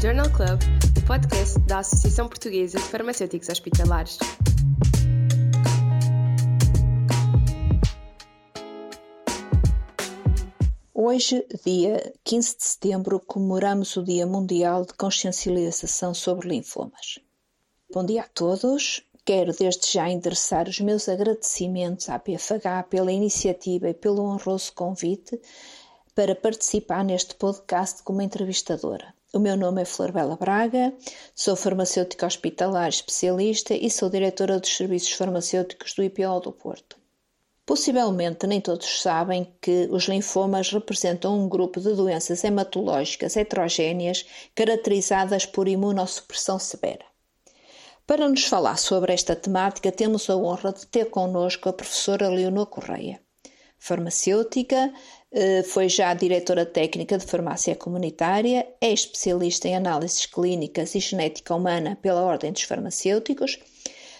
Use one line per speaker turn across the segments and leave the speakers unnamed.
Journal Club, o podcast da Associação Portuguesa de Farmacêuticos Hospitalares.
Hoje, dia 15 de setembro, comemoramos o Dia Mundial de Consciencialização sobre Linfomas. Bom dia a todos. Quero desde já endereçar os meus agradecimentos à PFH pela iniciativa e pelo honroso convite para participar neste podcast como entrevistadora. O meu nome é Flor Bela Braga, sou farmacêutica hospitalar especialista e sou diretora dos serviços farmacêuticos do IPO do Porto. Possivelmente nem todos sabem que os linfomas representam um grupo de doenças hematológicas heterogêneas caracterizadas por imunossupressão severa. Para nos falar sobre esta temática, temos a honra de ter connosco a professora Leonor Correia, farmacêutica, foi já diretora técnica de farmácia comunitária, é especialista em análises clínicas e genética humana pela Ordem dos Farmacêuticos,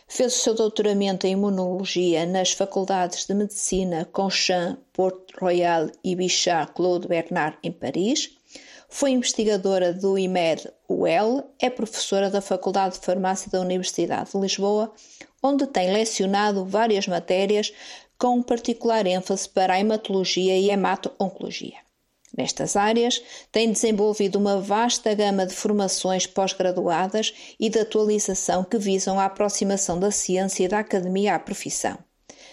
fez o seu doutoramento em imunologia nas faculdades de medicina Conchamp, Port Royal e Bichat Claude Bernard em Paris. Foi investigadora do IMED-UEL, é professora da Faculdade de Farmácia da Universidade de Lisboa, onde tem lecionado várias matérias com particular ênfase para a hematologia e hemato-oncologia. Nestas áreas, tem desenvolvido uma vasta gama de formações pós-graduadas e de atualização que visam a aproximação da ciência e da academia à profissão.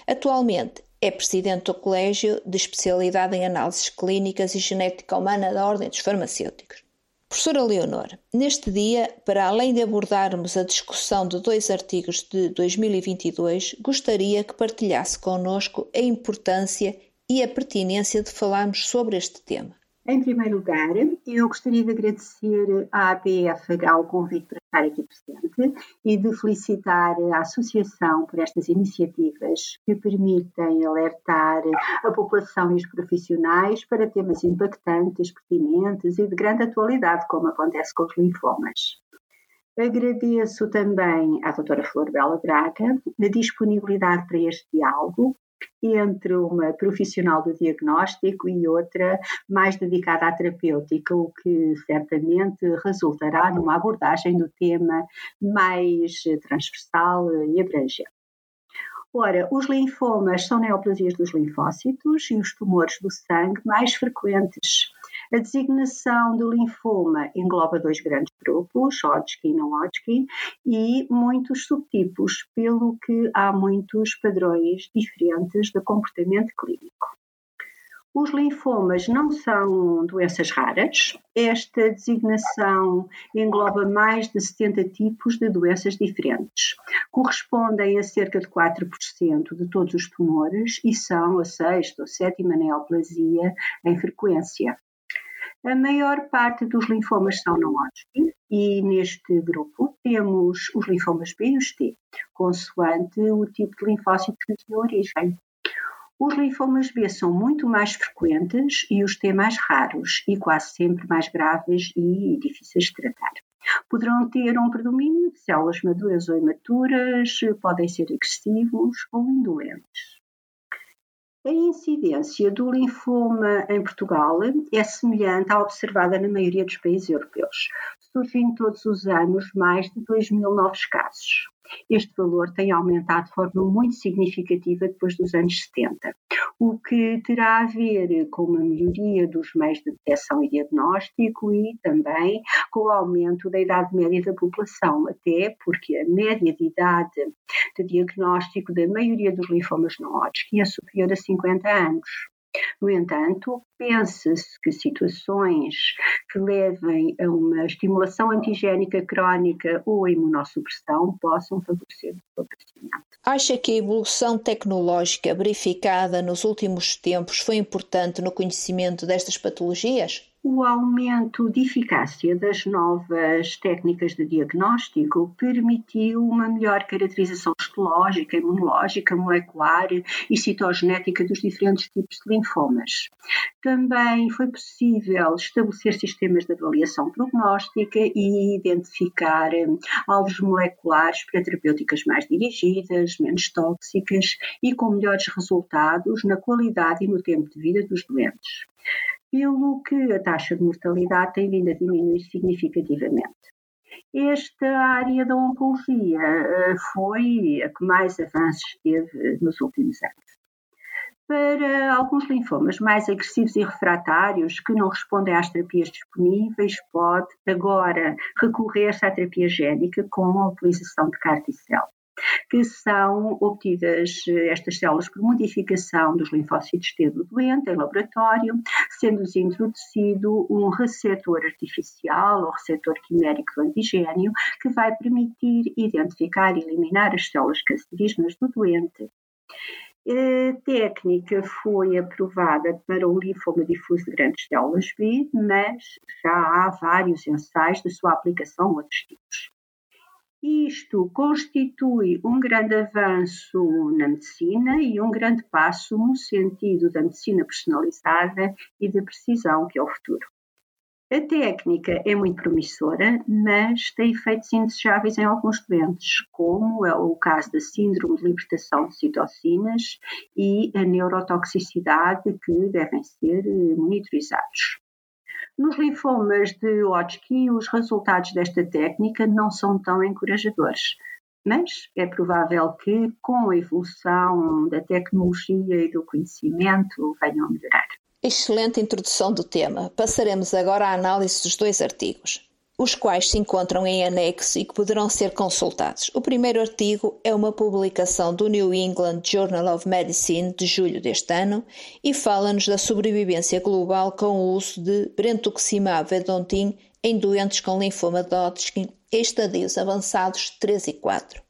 Atualmente, é presidente do Colégio de Especialidade em Análises Clínicas e Genética Humana da Ordem dos Farmacêuticos. Professora Leonor, neste dia, para além de abordarmos a discussão de dois artigos de 2022, gostaria que partilhasse connosco a importância e a pertinência de falarmos sobre este tema.
Em primeiro lugar, eu gostaria de agradecer à ABFH o convite para estar aqui presente e de felicitar a Associação por estas iniciativas que permitem alertar a população e os profissionais para temas impactantes, pertinentes e de grande atualidade, como acontece com os linfomas. Agradeço também à doutora Flor Bela Braga a disponibilidade para este diálogo entre uma profissional do diagnóstico e outra mais dedicada à terapêutica, o que certamente resultará numa abordagem do tema mais transversal e abrangente. Ora, os linfomas são neoplasias dos linfócitos e os tumores do sangue mais frequentes a designação do linfoma engloba dois grandes grupos, Hodgkin e não Hodgkin, e muitos subtipos, pelo que há muitos padrões diferentes de comportamento clínico. Os linfomas não são doenças raras. Esta designação engloba mais de 70 tipos de doenças diferentes. Correspondem a cerca de 4% de todos os tumores e são a sexta ou sétima neoplasia em frequência. A maior parte dos linfomas são não Hodgkin e neste grupo temos os linfomas B e os T, consoante o tipo de linfócito que tinha origem. Os linfomas B são muito mais frequentes e os T mais raros e quase sempre mais graves e difíceis de tratar. Poderão ter um predomínio de células maduras ou imaturas, podem ser agressivos ou indolentes. A incidência do linfoma em Portugal é semelhante à observada na maioria dos países europeus. Surgem todos os anos mais de 2 mil novos casos. Este valor tem aumentado de forma muito significativa depois dos anos 70, o que terá a ver com uma melhoria dos meios de detecção e diagnóstico e também com o aumento da idade média da população, até porque a média de idade de diagnóstico da maioria dos linfomas não Hodgkin é superior a 50 anos. No entanto, pensa-se que situações que levem a uma estimulação antigénica crónica ou a imunossupressão possam favorecer o aparecimento.
Acha que a evolução tecnológica verificada nos últimos tempos foi importante no conhecimento destas patologias?
O aumento de eficácia das novas técnicas de diagnóstico permitiu uma melhor caracterização histológica, imunológica, molecular e citogenética dos diferentes tipos de linfomas. Também foi possível estabelecer sistemas de avaliação prognóstica e identificar hum, alvos moleculares para terapêuticas mais dirigidas, menos tóxicas e com melhores resultados na qualidade e no tempo de vida dos doentes. Pelo que a taxa de mortalidade tem vindo a diminuir significativamente. Esta área da oncologia eh, foi a que mais avanços teve nos últimos anos. Para alguns linfomas mais agressivos e refratários que não respondem às terapias disponíveis, pode agora recorrer-se à terapia génica com a utilização de carticel que são obtidas eh, estas células por modificação dos linfócitos T do doente em laboratório, sendo-lhes introduzido um receptor artificial ou receptor quimérico do antigênio que vai permitir identificar e eliminar as células cancerígenas do doente. A técnica foi aprovada para o linfoma difuso de grandes células B, mas já há vários ensaios de sua aplicação a outros tipos. Isto constitui um grande avanço na medicina e um grande passo no sentido da medicina personalizada e de precisão, que é o futuro. A técnica é muito promissora, mas tem efeitos indesejáveis em alguns doentes, como é o caso da síndrome de libertação de citocinas e a neurotoxicidade, que devem ser monitorizados. Nos linfomas de Hodgkin, os resultados desta técnica não são tão encorajadores, mas é provável que, com a evolução da tecnologia e do conhecimento, venham a melhorar.
Excelente introdução do tema. Passaremos agora à análise dos dois artigos os quais se encontram em anexo e que poderão ser consultados. O primeiro artigo é uma publicação do New England Journal of Medicine de julho deste ano e fala-nos da sobrevivência global com o uso de brentuximab vedotin em doentes com linfoma de Hodgkin em estadios avançados 3 e 4.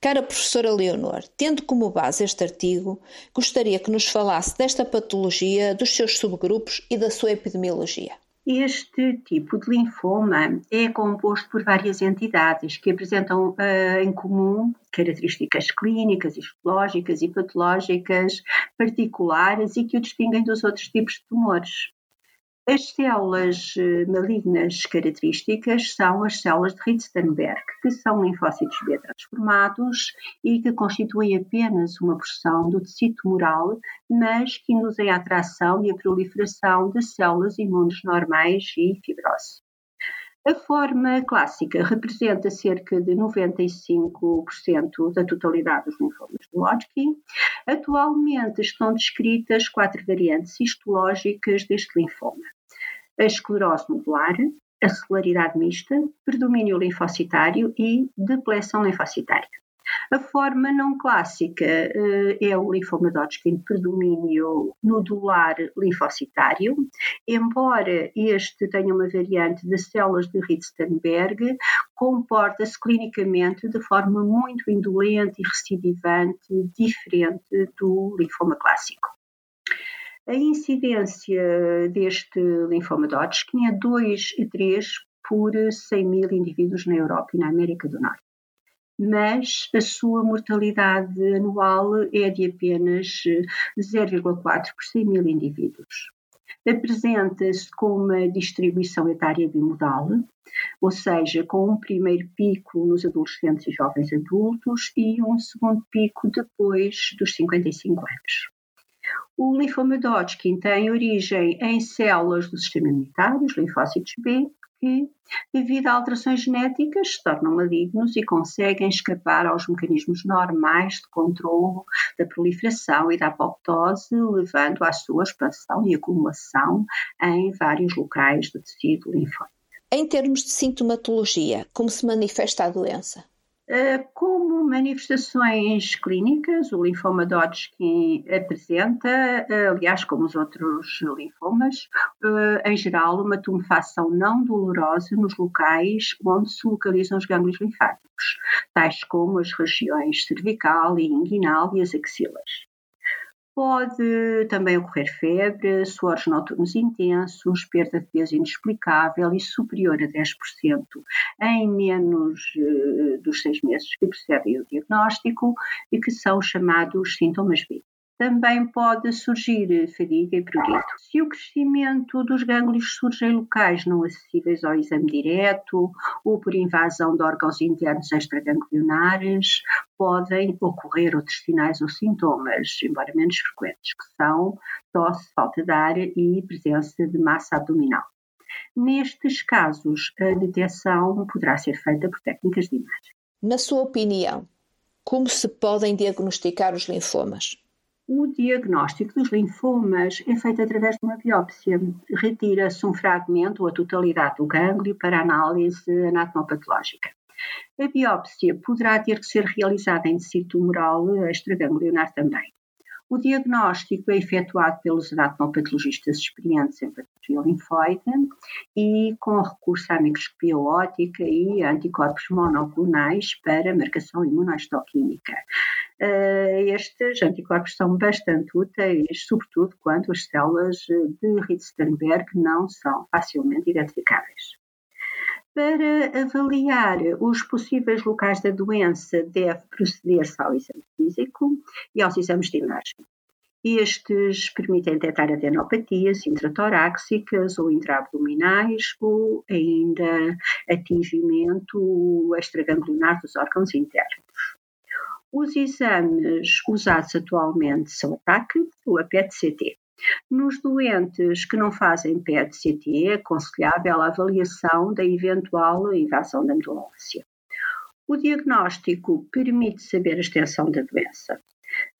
Cara professora Leonor, tendo como base este artigo, gostaria que nos falasse desta patologia, dos seus subgrupos e da sua epidemiologia.
Este tipo de linfoma é composto por várias entidades que apresentam uh, em comum características clínicas, histológicas e patológicas particulares e que o distinguem dos outros tipos de tumores. As células eh, malignas características são as células de Ritzenberg, que são linfócitos B transformados e que constituem apenas uma porção do tecido tumoral, mas que induzem a atração e a proliferação de células imunes normais e fibrose. A forma clássica representa cerca de 95% da totalidade dos linfomas do Hodgkin. Atualmente estão descritas quatro variantes histológicas deste linfoma. A esclerose nodular, a celaridade mista, predomínio linfocitário e depleção linfocitária. A forma não clássica uh, é o linfoma de Hodgkin predomínio nodular linfocitário, embora este tenha uma variante de células de Ritzenberg, comporta-se clinicamente de forma muito indolente e recidivante, diferente do linfoma clássico. A incidência deste linfoma de Hodgkin é 2 a 3 por 100 mil indivíduos na Europa e na América do Norte mas a sua mortalidade anual é de apenas 0,4 por 100 mil indivíduos. Apresenta-se com uma distribuição etária bimodal, ou seja, com um primeiro pico nos adolescentes e jovens adultos e um segundo pico depois dos 55 anos. O linfoma de Hodgkin tem origem em células do sistema imunitário, os linfócitos B, que, devido a alterações genéticas, se tornam malignos e conseguem escapar aos mecanismos normais de controlo da proliferação e da apoptose, levando à sua expansão e acumulação em vários locais do tecido linfóide.
Em termos de sintomatologia, como se manifesta a doença?
Eh, como manifestações clínicas, o linfoma de Hodgkin apresenta, eh, aliás, como os outros linfomas, eh, em geral, uma tumefação não dolorosa nos locais onde se localizam os gânglios linfáticos, tais como as regiões cervical e inguinal e as axilas. Pode também ocorrer febre, suores noturnos intensos, perda de peso inexplicável e superior a 10% em menos uh, dos seis meses que precedem o diagnóstico e que são chamados sintomas B. também pode surgir fadiga e prurito. Se o crescimento dos gânglios surge em locais não acessíveis ao exame direto ou por invasão de órgãos internos extraganglionares, podem ocorrer outros sinais ou sintomas, embora menos frequentes, que são tosse, falta de ar e presença de massa abdominal. Nestes casos, a detecção poderá ser feita por técnicas de imagem.
Na sua opinião, como se podem diagnosticar os linfomas?
O diagnóstico dos linfomas é feito através de uma biópsia. Retira-se um fragmento ou a totalidade do gânglio para análise anatomopatológica. A biópsia poderá ter que ser realizada em tecido tumoral extraganglionar também. O diagnóstico é efetuado pelos anatomopatologistas experientes em patologia linfóide e com recurso à microscopia óptica e anticorpos monoclonais para marcação imunohistoquímica. Eh, estes anticorpos são bastante úteis, sobretudo quando as células de Ritzenberg não são facilmente identificáveis. Para avaliar os possíveis locais da doença, deve proceder-se ao exame físico e aos exames de imagem. Estes permitem detectar adenopatias intratoráxicas ou intraabdominais ou ainda atingimento extraganglionar dos órgãos internos. Os exames usados atualmente são o TAC ou a PET-CT. Nos doentes que não fazem PET-CT, é aconselhável a avaliação da eventual invasão da medula. O diagnóstico permite saber a extensão da doença.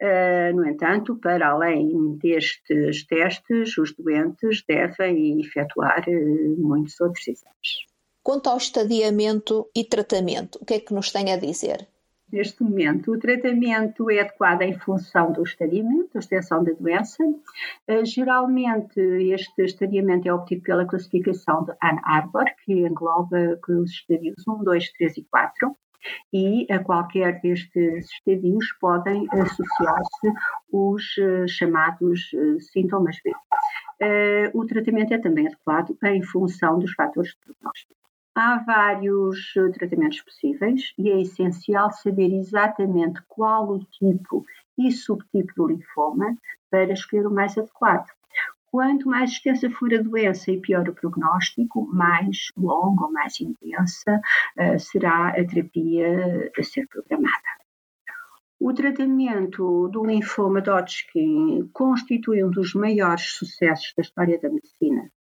Uh, no entanto, para além destes testes, os doentes devem efetuar uh, muitos outros exames.
Quanto ao estadiamento e tratamento, o que é que nos tem a dizer?
Neste momento. O tratamento é adequado em função do estadiamento, da extensão da doença. Uh, geralmente, este estadiamento é obtido pela classificação de Ann Arbor, que engloba os estadios 1, 2, 3 e 4 e a qualquer destes estadios podem associar-se os uh, chamados uh, sintomas B. O tratamento é também adequado em função dos fatores de prognóstico. Há vários tratamentos possíveis e é essencial saber exatamente qual o tipo e subtipo do linfoma para escolher o mais adequado. Quanto mais extensa for a doença e pior o prognóstico, mais longa ou mais intensa uh, será a terapia a ser programada. O tratamento do linfoma Hodgkin constitui um dos maiores sucessos da história da medicina.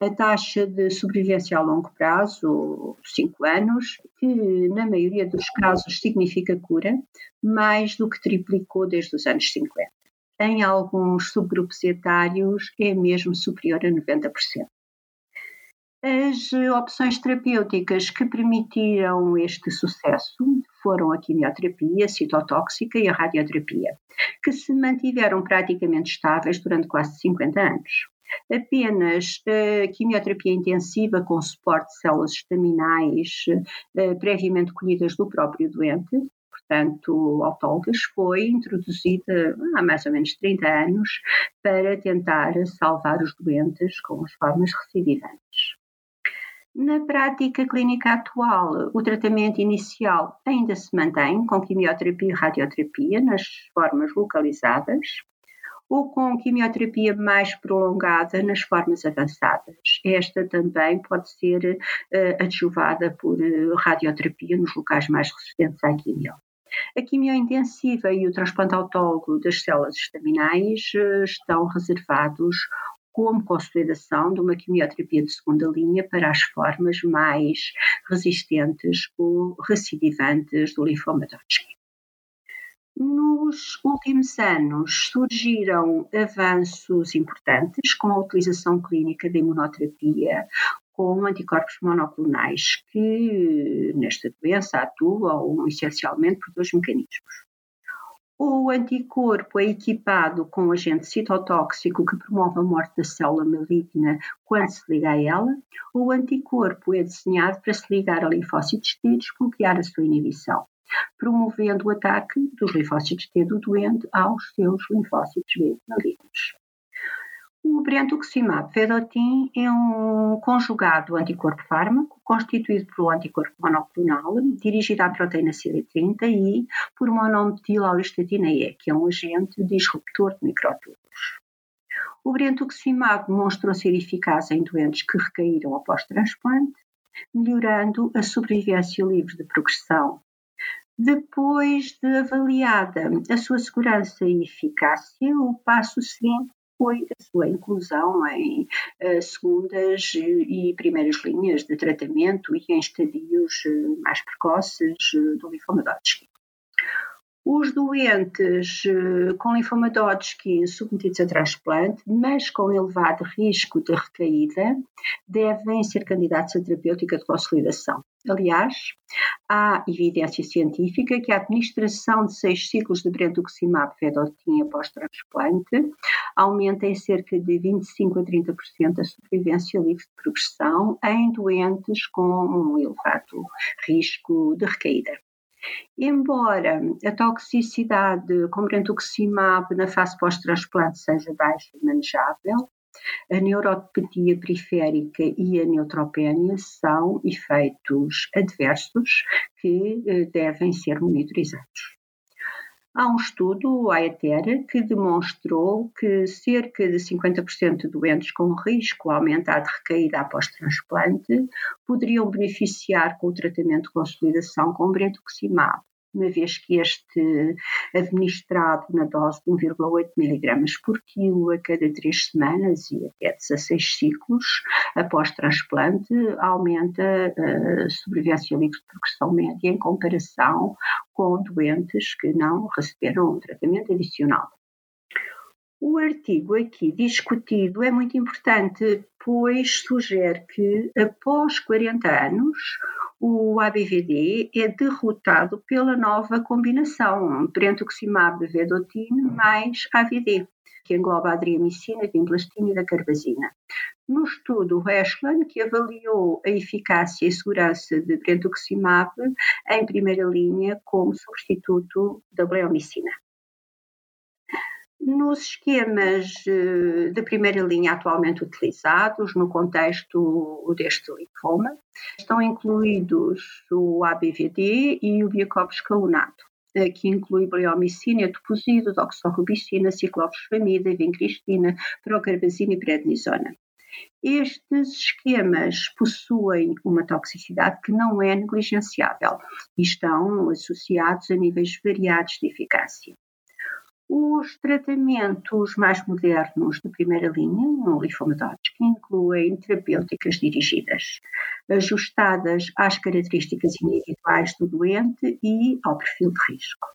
A taxa de sobrevivência a longo prazo, 5 anos, que na maioria dos casos significa cura, mais do que triplicou desde os anos 50 em alguns subgrupos etários é mesmo superior a 90%. As opções terapêuticas que permitiram este sucesso foram a quimioterapia a citotóxica e a radioterapia, que se mantiveram praticamente estáveis durante quase 50 anos. Apenas a quimioterapia intensiva com suporte de células estaminais eh, previamente colhidas do próprio doente portanto, autólogas, foi introduzida há mais ou menos 30 anos para tentar salvar os doentes com as formas recidivantes. Na prática clínica atual, o tratamento inicial ainda se mantém com quimioterapia e radioterapia nas formas localizadas ou com quimioterapia mais prolongada nas formas avançadas. Esta também pode ser uh, adjuvada por uh, radioterapia nos locais mais resistentes à quimio. A quimiointensiva e o transplante autólogo das células estaminais eh, estão reservados como consolidação de uma quimioterapia de segunda linha para as formas mais resistentes ou recidivantes do linfoma de Hodgkin. Nos últimos anos surgiram avanços importantes com a utilização clínica da imunoterapia com anticorpos monoclonais que nesta doença atuam essencialmente por dois mecanismos. O anticorpo é equipado com um agente citotóxico que promove a morte da célula maligna quando se liga a ela. O anticorpo é desenhado para se ligar a linfócitos T e desbloquear a sua inibição, promovendo o ataque dos linfócitos T do doente aos seus linfócitos B malignos. O brentuximab vedotin é um conjugado anticorpo-fármaco constituído por um anticorpo monoclonal dirigido à proteína CD30 e por monometilauristatina E, que é um agente disruptor de microtúbulos. O brentuximab demonstrou ser eficaz em doentes que recaíram após transplante, melhorando a sobrevivência livre de progressão. Depois de avaliada a sua segurança e eficácia, o passo seguinte foi a sua inclusão em uh, segundas e primeiras linhas de tratamento e em estadios uh, mais precoces uh, do linfoma Hodgkin. Os doentes com linfoma Hodgkin submetidos a transplante, mas com elevado risco de recaída, devem ser candidatos a terapêutica de consolidação. Aliás, há evidência científica que a administração de seis ciclos de brentuximab vedotin após transplante aumenta em cerca de 25 a 30% a sobrevivência livre de progressão em doentes com um elevado risco de recaída. Embora a toxicidade com brentuximab na fase pós-transplante seja baixa e manejável, a neuropatia periférica e a neutropénia são efeitos adversos que eh, devem ser monitorizados. Há um estudo, o AETER, que demonstrou que cerca de 50% de doentes com risco aumentado de recaída após transplante poderiam beneficiar com o tratamento de consolidação com brentuximab uma vez que este administrado na dose de 1,8 mg por quilo a cada três semanas e até 16 ciclos após transplante aumenta a sobrevivência livre de progressão média em comparação com doentes que não receberam um tratamento adicional. O artigo aqui discutido é muito importante, pois sugere que após 40 anos o ABVD é derrotado pela nova combinação brentuximab-vedotin mais AVD, que engloba a adriamicina, a vimblastina e a carbazina. No estudo Ashland, que avaliou a eficácia e segurança de brentuximab em primeira linha como substituto da bleomicina. Nos esquemas eh, de primeira linha atualmente utilizados no contexto deste linfoma, estão incluídos o ABVD e o biocopscalunato, eh, que inclui bleomicina, etoposida, doxorubicina, ciclofosfamida, vincristina, procarbazina e prednisona. Estes esquemas possuem uma toxicidade que não é negligenciável e estão associados a níveis variados de eficácia. Os tratamentos mais modernos de primeira linha no linfoma Hodgkin incluem terapêuticas dirigidas, ajustadas às características individuais do doente e ao perfil de risco.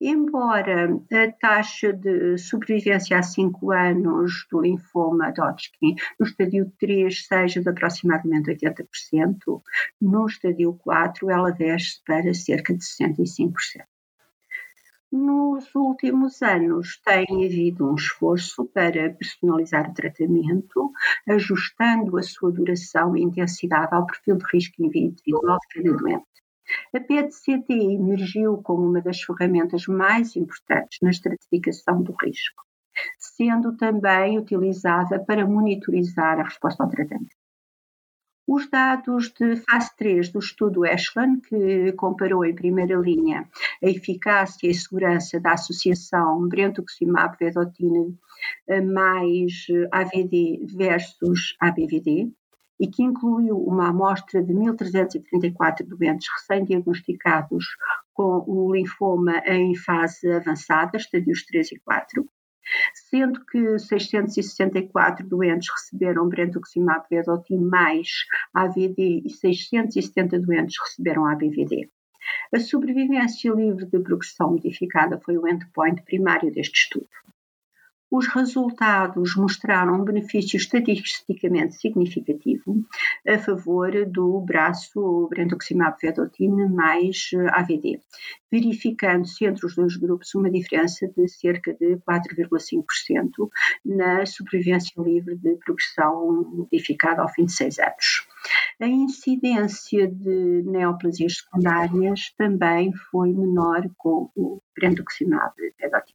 Embora a taxa de sobrevivência a 5 anos do linfoma Hodgkin no estadio 3 seja de aproximadamente 80%, no estadio 4 ela desce para cerca de 65%. Nos últimos anos tem havido um esforço para personalizar o tratamento, ajustando a sua duração e intensidade ao perfil de risco individual de cada doente. A PET-CT emergiu como uma das ferramentas mais importantes na estratificação do risco, sendo também utilizada para monitorizar a resposta ao tratamento. Os dados de fase 3 do estudo Ashland, que comparou em primeira linha a eficácia e segurança da associação brentuximab-vedotina mais AVD versus ABVD, e que incluiu uma amostra de 1.334 doentes recém-diagnosticados com o linfoma em fase avançada, estadios 3 e 4, sendo que 664 doentes receberam brentuximab vedotin mais AVD e 670 doentes receberam ABVD. A sobrevivência livre de progressão modificada foi o endpoint primário deste estudo. Os resultados mostraram um benefício estatisticamente significativo a favor do braço brentuximab vedotin mais AVD, verificando-se entre os dois grupos uma diferença de cerca de 4,5% na sobrevivência livre de progressão modificada ao fim de seis anos. A incidência de neoplasias secundárias também foi menor com o brentuximab vedotin.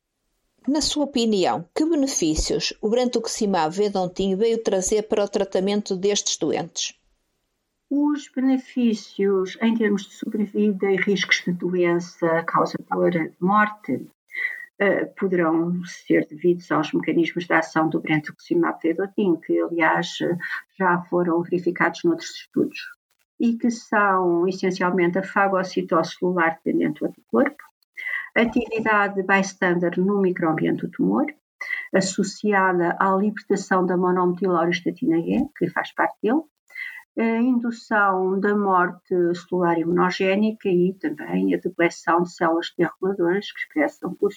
Na sua opinião, que benefícios o brentuximab vedotin veio trazer para o tratamento destes doentes?
Os benefícios em termos de sobrevida e riscos de doença causadora de morte uh, poderão ser devidos aos mecanismos de ação do brentuximab vedotin, que aliás já foram verificados noutros estudos, e que são essencialmente a fagocitose celular dependente do anticorpo, atividade bystander no microambiente do tumor, associada à libertação da monometiloristatina E, que faz parte dele, a indução da morte celular imunogénica e também a depleção de células T reguladoras que expressam o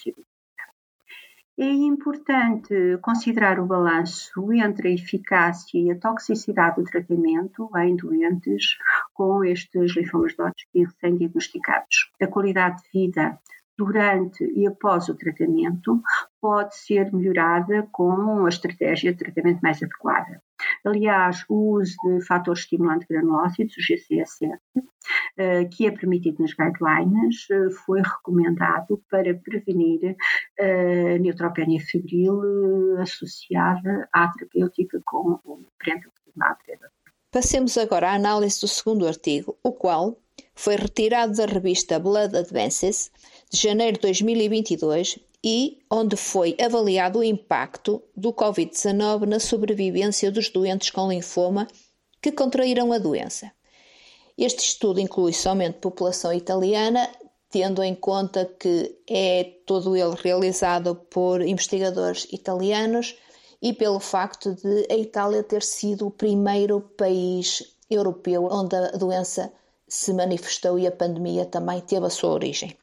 É importante considerar o balanço entre a eficácia e a toxicidade do tratamento em doentes com estes linfomas de Hodgkin recém-diagnosticados. A qualidade de vida durante e após o tratamento pode ser melhorada com a estratégia de tratamento mais adequada. Aliás, o uso de fatores estimulantes granulócitos, o GCSF, eh, que é permitido nas guidelines, eh, foi recomendado para prevenir a neutropenia febril associada à terapêutica com o prentuximab.
Passemos agora à análise do segundo artigo, o qual foi retirado da revista Blood Advances de janeiro de 2022 e onde foi avaliado o impacto do Covid-19 na sobrevivência dos doentes com linfoma que contraíram a doença. Este estudo inclui somente população italiana, tendo em conta que é todo ele realizado por investigadores italianos e pelo facto de a Itália ter sido o primeiro país europeu onde a doença se manifestou e a pandemia também teve a sua origem.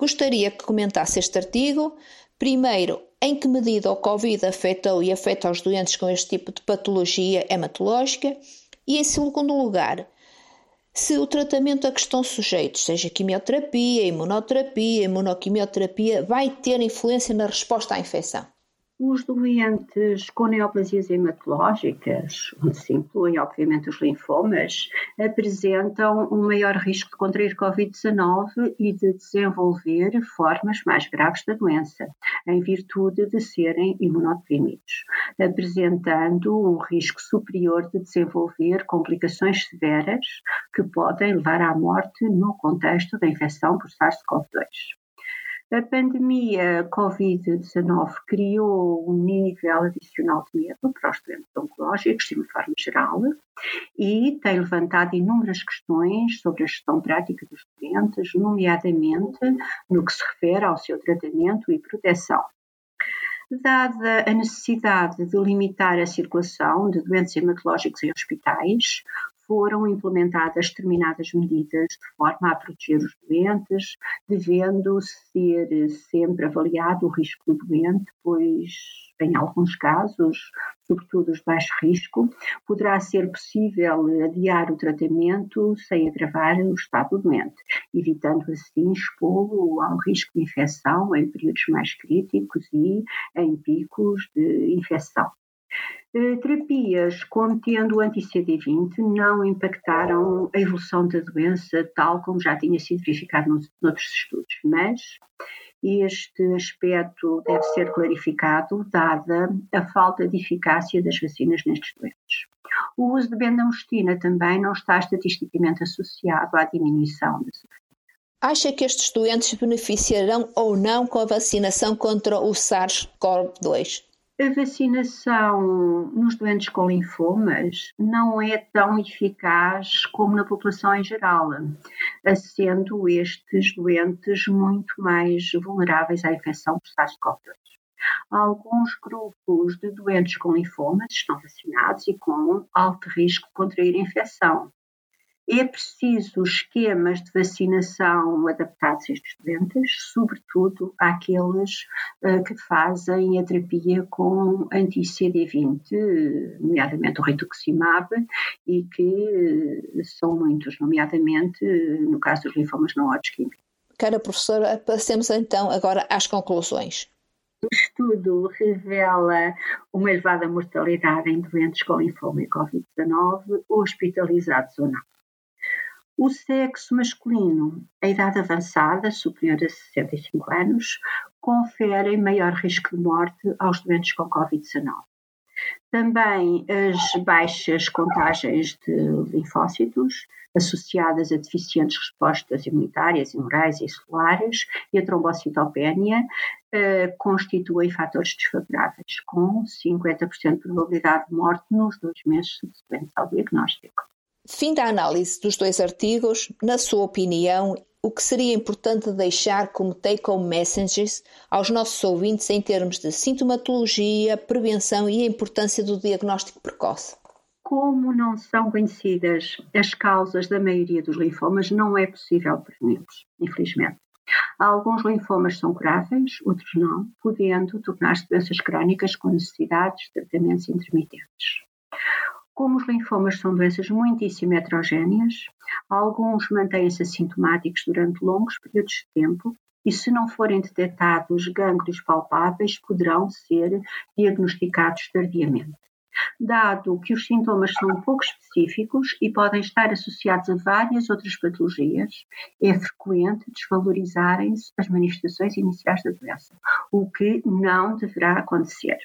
Gostaria que comentasse este artigo. Primeiro, em que medida o Covid afetou e afeta os doentes com este tipo de patologia hematológica? E, em segundo lugar, se o tratamento a que estão sujeitos, seja quimioterapia, imunoterapia, imunoquimioterapia, vai ter influência na resposta à infecção.
Os doentes com neoplasias hematológicas, onde se incluem obviamente os linfomas, apresentam um maior risco de contrair Covid-19 e de desenvolver formas mais graves da doença, em virtude de serem imunodeprimidos, apresentando um risco superior de desenvolver complicações severas que podem levar à morte no contexto da infecção por SARS-CoV-2. A pandemia Covid-19 criou um nível adicional de medo para os doentes oncológicos, de uma forma geral, e tem levantado inúmeras questões sobre a gestão prática dos doentes, nomeadamente no que se refere ao seu tratamento e proteção. Dada a necessidade de limitar a circulação de doentes hematológicos em hospitais, foram implementadas determinadas medidas de forma a proteger os doentes, devendo ser sempre avaliado o risco do doente, pois em alguns casos, sobretudo os de baixo risco, poderá ser possível adiar o tratamento sem agravar o estado do doente, evitando assim expô-lo ao risco de infecção em períodos mais críticos e em picos de infecção. Eh, terapias contendo anti-CD20 não impactaram a evolução da doença tal como já tinha sido verificado nos, noutros estudos, mas este aspecto deve ser clarificado dada a falta de eficácia das vacinas nestes doentes. O uso de bendamustina também não está estatisticamente associado à diminuição da.
Acha que estes doentes beneficiarão ou não com a vacinação contra o SARS-CoV-2?
A vacinação nos doentes com linfomas não é tão eficaz como na população em geral, sendo estes doentes muito mais vulneráveis à infecção por SARS-CoV-2. Alguns grupos de doentes com linfomas estão vacinados e com alto risco de contrair infecção, é preciso esquemas de vacinação adaptados a estes doentes, sobretudo àqueles uh, que fazem a terapia com anti-CD20, nomeadamente o rituximab, e que uh, são muitos, nomeadamente uh, no caso dos linfomas não Hodgkin.
Cara professora, passemos então agora às conclusões.
O estudo revela uma elevada mortalidade em doentes com linfoma e Covid-19, hospitalizados ou não. O sexo masculino, a idade avançada, superior a 65 anos, conferem maior risco de morte aos doentes com Covid-19. Também as baixas contagens de linfócitos, associadas a deficientes respostas imunitárias, imurais e celulares, e a trombocitopénia, eh, constituem fatores desfavoráveis, com 50% de probabilidade de morte nos dois meses subsequentes ao diagnóstico.
Fim da análise dos dois artigos, na sua opinião, o que seria importante deixar como take-home messages aos nossos ouvintes em termos de sintomatologia, prevenção e a importância do diagnóstico precoce?
Como não são conhecidas as causas da maioria dos linfomas, não é possível preveni-los, infelizmente. Alguns linfomas são curáveis, outros não, podendo tornar-se doenças crónicas com necessidades de tratamentos intermitentes. Como os linfomas são doenças muitíssimo heterogéneas, alguns mantêm-se assintomáticos durante longos períodos de tempo e, se não forem detectados gânglios palpáveis, poderão ser diagnosticados tardiamente. Dado que os sintomas são pouco específicos e podem estar associados a várias outras patologias, é frequente desvalorizarem-se as manifestações iniciais da doença, o que não deverá acontecer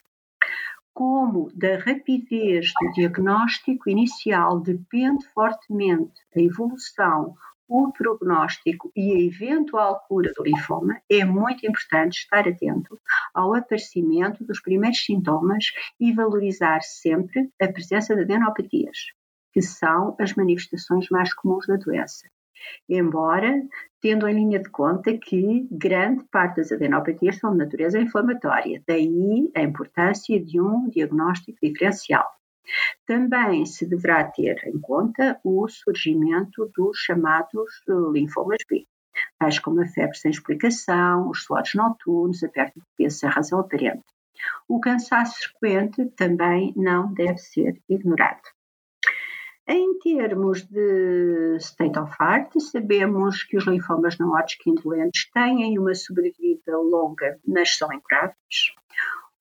como da rapidez do diagnóstico inicial depende fortemente a evolução, o prognóstico e a eventual cura do linfoma, é muito importante estar atento ao aparecimento dos primeiros sintomas e valorizar sempre a presença de adenopatias, que são as manifestações mais comuns da doença embora tendo em linha de conta que grande parte das adenopatias são de natureza inflamatória, daí a importância de um diagnóstico diferencial. Também se deverá ter em conta o surgimento dos chamados linfomas B, tais como a febre sem explicação, os suores noturnos, a perda de peso sem razão aparente. O cansaço frequente também não deve ser ignorado. Em termos de state of art, sabemos que os linfomas não Hodgkin doentes têm uma sobrevida longa, mas são incuráveis.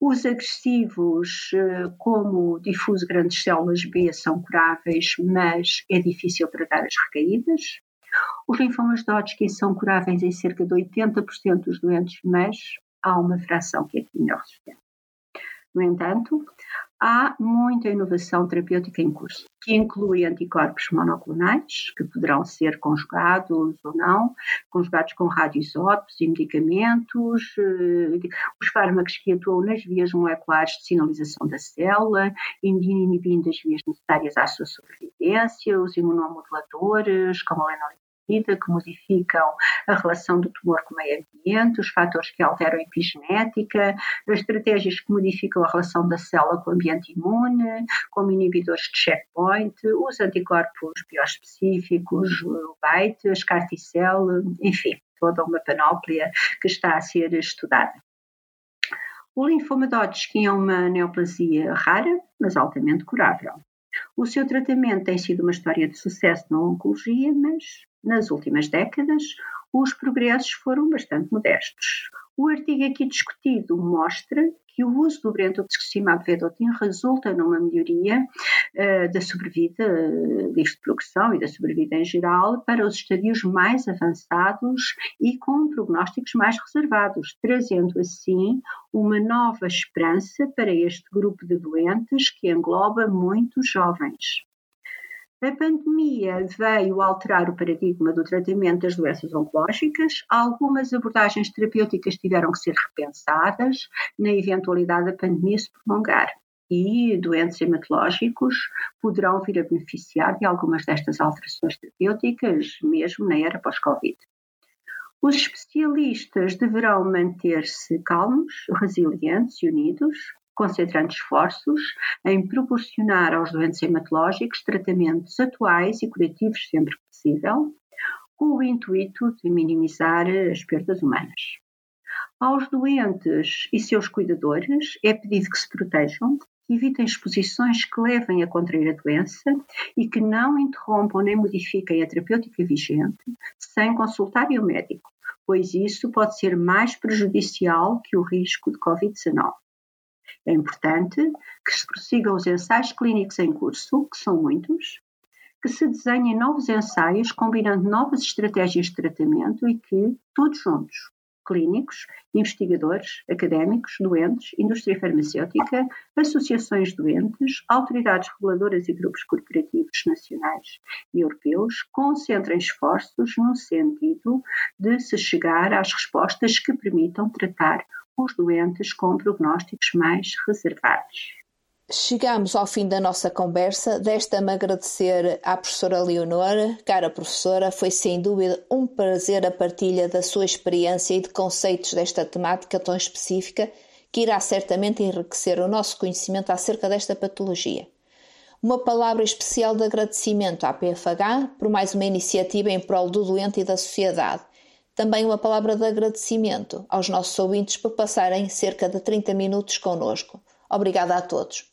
Os agressivos, eh, como o difuso grandes células B, são curáveis, mas é difícil tratar as recaídas. Os linfomas de Hodgkin são curáveis em cerca de 80% dos doentes, mas há uma fração que é quimio-resistente. No entanto, há muita inovação terapêutica em curso, que inclui anticorpos monoclonais, que poderão ser conjugados ou não, conjugados com radioisótopos e medicamentos, eh, os fármacos que atuam nas vias moleculares de sinalização da célula, inibindo as vias necessárias à sua sobrevivência, os imunomoduladores, como a vida, que modificam a relação do tumor com o meio ambiente, os fatores que alteram a epigenética, as estratégias que modificam a relação da célula com o ambiente imune, como inibidores de checkpoint, os anticorpos bioespecíficos, o BAIT, as CAR-T-cell, enfim, toda uma panóplia que está a ser estudada. O linfoma de Hodgkin é uma neoplasia rara, mas altamente curável. O seu tratamento tem sido uma história de sucesso na oncologia, mas nas últimas décadas os progressos foram bastante modestos. O artigo aqui discutido mostra que o uso do brentuximab vedotin resulta numa melhoria uh, da sobrevida, livre de progressão e da sobrevida em geral para os estadios mais avançados e com prognósticos mais reservados, trazendo assim uma nova esperança para este grupo de doentes que engloba muitos jovens. A pandemia veio alterar o paradigma do tratamento das doenças oncológicas. Algumas abordagens terapêuticas tiveram que ser repensadas na eventualidade da pandemia se prolongar. E doentes hematológicos poderão vir a beneficiar de algumas destas alterações terapêuticas, mesmo na era pós-Covid. Os especialistas deverão manter-se calmos, resilientes e unidos, concentrando esforços em proporcionar aos doentes hematológicos tratamentos atuais e curativos sempre que possível, com o intuito de minimizar as perdas humanas. Aos doentes e seus cuidadores é pedido que se protejam, que evitem exposições que levem a contrair a doença e que não interrompam nem modifiquem a terapêutica vigente sem consultarem o médico, pois isso pode ser mais prejudicial que o risco de Covid-19. É importante que se prossigam os ensaios clínicos em curso, que são muitos, que se desenhem novos ensaios combinando novas estratégias de tratamento e que, todos juntos, clínicos, investigadores, académicos, doentes, indústria farmacêutica, associações doentes, autoridades reguladoras e grupos corporativos nacionais e europeus concentrem esforços no sentido de se chegar às respostas que permitam tratar os doentes com prognósticos mais reservados.
Chegamos ao fim da nossa conversa. Desta-me agradecer à professora Leonora. Cara professora, foi sem dúvida um prazer a partilha da sua experiência e de conceitos desta temática tão específica que irá certamente enriquecer o nosso conhecimento acerca desta patologia. Uma palavra especial de agradecimento à PFH por mais uma iniciativa em prol do doente e da sociedade. Também uma palavra de agradecimento aos nossos ouvintes por passarem cerca de 30 minutos conosco. Obrigada a todos.